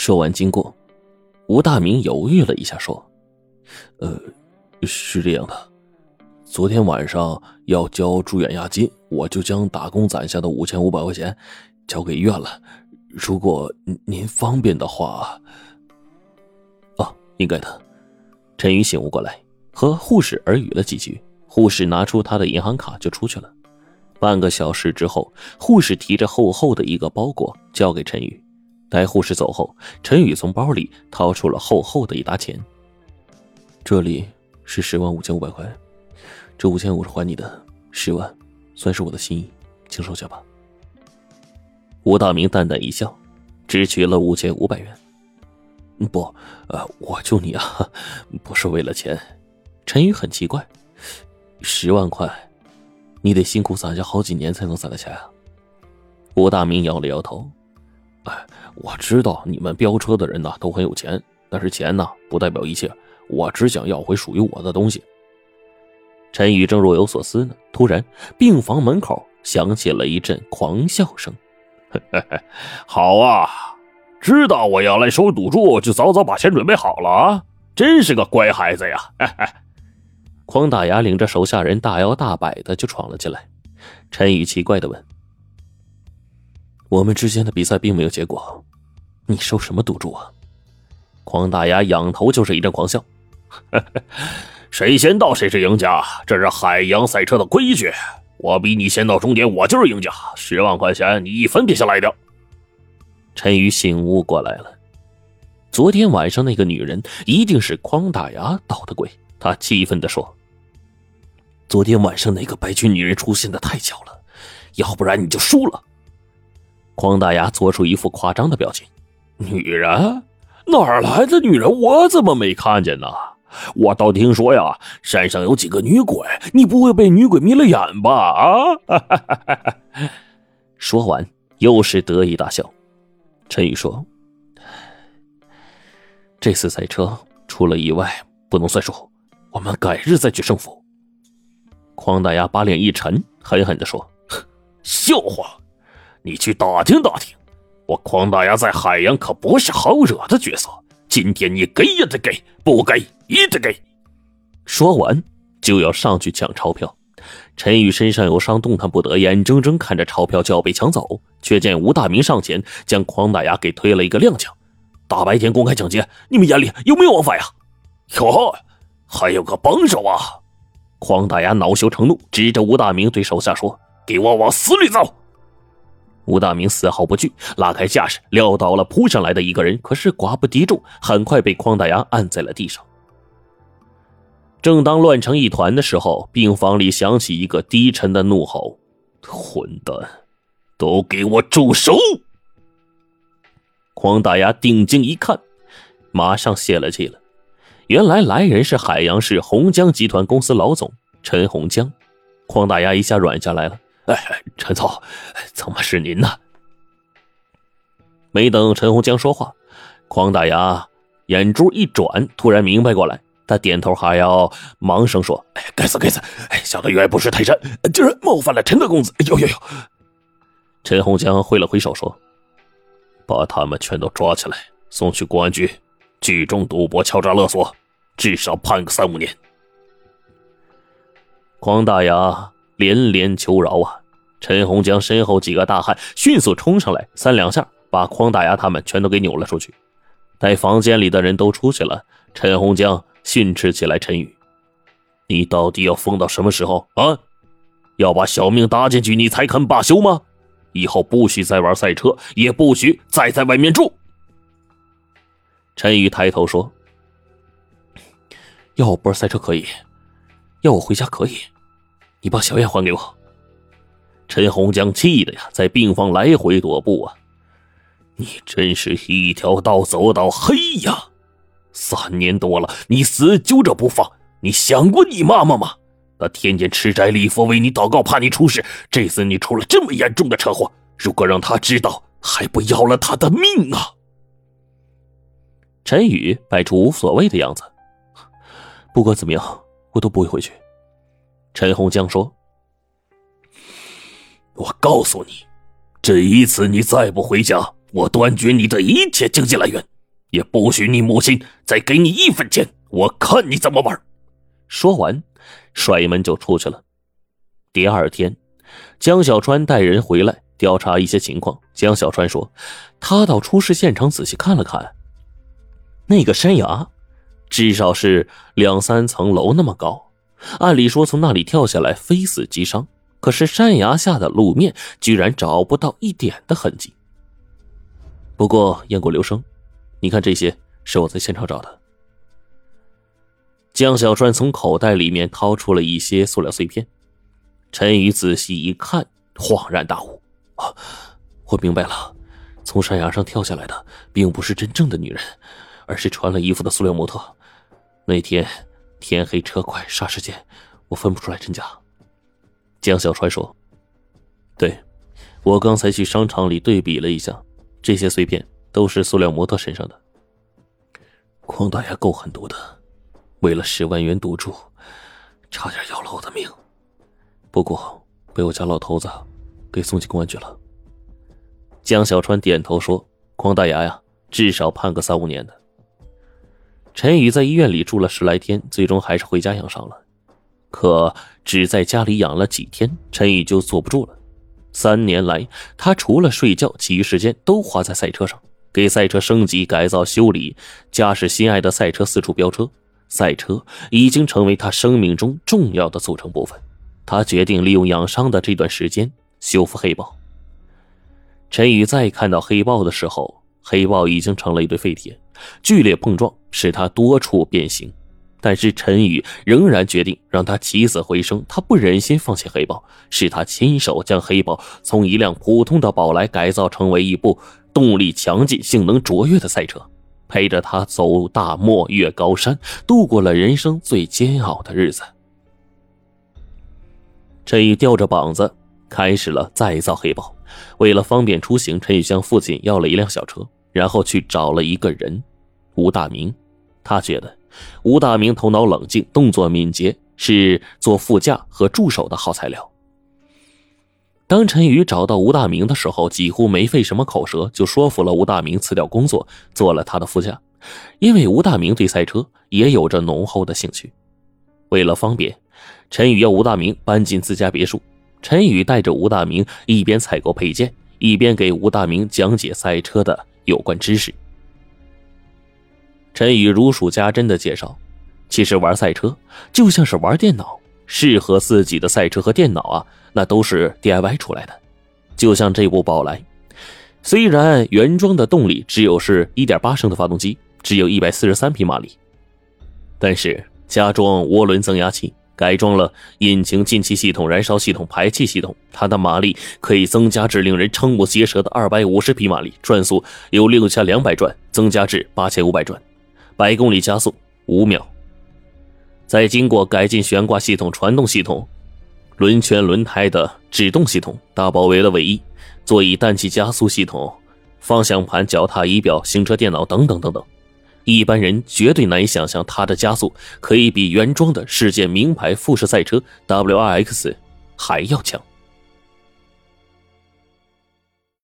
说完经过，吴大明犹豫了一下，说：“呃，是这样的，昨天晚上要交住院押金，我就将打工攒下的五千五百块钱交给医院了。如果您方便的话……哦，应该的。”陈宇醒悟过来，和护士耳语了几句，护士拿出他的银行卡就出去了。半个小时之后，护士提着厚厚的一个包裹交给陈宇。待护士走后，陈宇从包里掏出了厚厚的一沓钱。这里是十万五千五百块，这五千五是还你的，十万算是我的心意，请收下吧。吴大明淡淡一笑，只取了五千五百元。不，呃，我救你啊，不是为了钱。陈宇很奇怪，十万块，你得辛苦攒下好几年才能攒得下呀。吴大明摇了摇头，我知道你们飙车的人呢都很有钱，但是钱呢不代表一切。我只想要回属于我的东西。陈宇正若有所思呢，突然病房门口响起了一阵狂笑声。好啊，知道我要来收赌注，就早早把钱准备好了啊！真是个乖孩子呀！匡大牙领着手下人大摇大摆的就闯了进来。陈宇奇怪的问：“我们之间的比赛并没有结果。”你收什么赌注啊？匡大牙仰头就是一阵狂笑，谁先到谁是赢家，这是海洋赛车的规矩。我比你先到终点，我就是赢家。十万块钱，你一分别想来掉。陈宇醒悟过来了，昨天晚上那个女人一定是匡大牙捣的鬼。他气愤地说：“昨天晚上那个白裙女人出现的太巧了，要不然你就输了。”匡大牙做出一副夸张的表情。女人哪来的女人？我怎么没看见呢？我倒听说呀，山上有几个女鬼，你不会被女鬼迷了眼吧？啊！说完又是得意大笑。陈宇说：“这次赛车出了意外，不能算数，我们改日再决胜负。”匡大牙把脸一沉，狠狠地说：“ 笑话，你去打听打听。”我匡大牙在海洋可不是好惹的角色，今天你给也得给，不给也得给。说完就要上去抢钞票，陈宇身上有伤，动弹不得，眼睁睁看着钞票就要被抢走，却见吴大明上前将匡大牙给推了一个踉跄。大白天公开抢劫，你们眼里有没有王法呀？哟，还有个帮手啊！匡大牙恼羞成怒，指着吴大明对手下说：“给我往死里揍！”吴大明丝毫不惧，拉开架势，撂倒了扑上来的一个人。可是寡不敌众，很快被匡大牙按在了地上。正当乱成一团的时候，病房里响起一个低沉的怒吼：“混蛋，都给我住手！”匡大牙定睛一看，马上泄了气了。原来来人是海洋市洪江集团公司老总陈洪江。匡大牙一下软下来了。哎，陈总，怎么是您呢？没等陈洪江说话，匡大牙眼珠一转，突然明白过来，他点头哈腰忙声说：“哎，该死该死！哎，小的原不识泰山，竟然冒犯了陈大公子！呦呦呦！”陈洪江挥了挥手说：“把他们全都抓起来，送去公安局，聚众赌博、敲诈勒索，至少判个三五年。”匡大牙。连连求饶啊！陈洪江身后几个大汉迅速冲上来，三两下把匡大牙他们全都给扭了出去。待房间里的人都出去了，陈洪江训斥起来：“陈宇，你到底要疯到什么时候啊？要把小命搭进去，你才肯罢休吗？以后不许再玩赛车，也不许再在外面住。”陈宇抬头说：“要我不玩赛车可以，要我回家可以。”你把小燕还给我！陈洪江气的呀，在病房来回踱步啊！你真是一条道走到黑呀！三年多了，你死揪着不放，你想过你妈妈吗？她天天吃斋礼佛为你祷告，怕你出事。这次你出了这么严重的车祸，如果让她知道，还不要了她的命啊！陈宇摆出无所谓的样子，不管怎么样，我都不会回去。陈洪江说：“我告诉你，这一次你再不回家，我断绝你的一切经济来源，也不许你母亲再给你一分钱。我看你怎么玩！说完，甩门就出去了。第二天，江小川带人回来调查一些情况。江小川说，他到出事现场仔细看了看，那个山崖至少是两三层楼那么高，按理说从那里跳下来非死即伤。可是山崖下的路面居然找不到一点的痕迹。不过雁过留声，你看这些是我在现场找的。江小川从口袋里面掏出了一些塑料碎片，陈宇仔细一看，恍然大悟：“啊，我明白了，从山崖上跳下来的并不是真正的女人，而是穿了衣服的塑料模特。那天天黑车快，霎时间我分不出来真假。”江小川说：“对，我刚才去商场里对比了一下，这些碎片都是塑料模特身上的。邝大牙够狠毒的，为了十万元赌注，差点要了我的命。不过被我家老头子给送进公安局了。”江小川点头说：“匡大牙呀，至少判个三五年的。”陈宇在医院里住了十来天，最终还是回家养伤了。可只在家里养了几天，陈宇就坐不住了。三年来，他除了睡觉，其余时间都花在赛车上，给赛车升级、改造、修理，驾驶心爱的赛车四处飙车。赛车已经成为他生命中重要的组成部分。他决定利用养伤的这段时间修复黑豹。陈宇再看到黑豹的时候，黑豹已经成了一堆废铁，剧烈碰撞使他多处变形。但是陈宇仍然决定让他起死回生，他不忍心放弃黑豹，是他亲手将黑豹从一辆普通的宝来改造成为一部动力强劲、性能卓越的赛车，陪着他走大漠、越高山，度过了人生最煎熬的日子。陈宇吊着膀子开始了再造黑豹，为了方便出行，陈宇向父亲要了一辆小车，然后去找了一个人，吴大明，他觉得。吴大明头脑冷静，动作敏捷，是做副驾和助手的好材料。当陈宇找到吴大明的时候，几乎没费什么口舌，就说服了吴大明辞掉工作，做了他的副驾。因为吴大明对赛车也有着浓厚的兴趣。为了方便，陈宇要吴大明搬进自家别墅。陈宇带着吴大明一边采购配件，一边给吴大明讲解赛车的有关知识。陈宇如数家珍的介绍：“其实玩赛车就像是玩电脑，适合自己的赛车和电脑啊，那都是 DIY 出来的。就像这部宝来，虽然原装的动力只有是一点八升的发动机，只有一百四十三匹马力，但是加装涡轮增压器，改装了引擎进气系统、燃烧系统、排气系统，它的马力可以增加至令人瞠目结舌的二百五十匹马力，转速由六千两百转增加至八千五百转。”百公里加速五秒，再经过改进悬挂系统、传动系统、轮圈、轮胎的制动系统，大包围了尾翼，座椅氮气加速系统、方向盘、脚踏仪表、行车电脑等等等等，一般人绝对难以想象它的加速可以比原装的世界名牌富士赛车 WRX 还要强。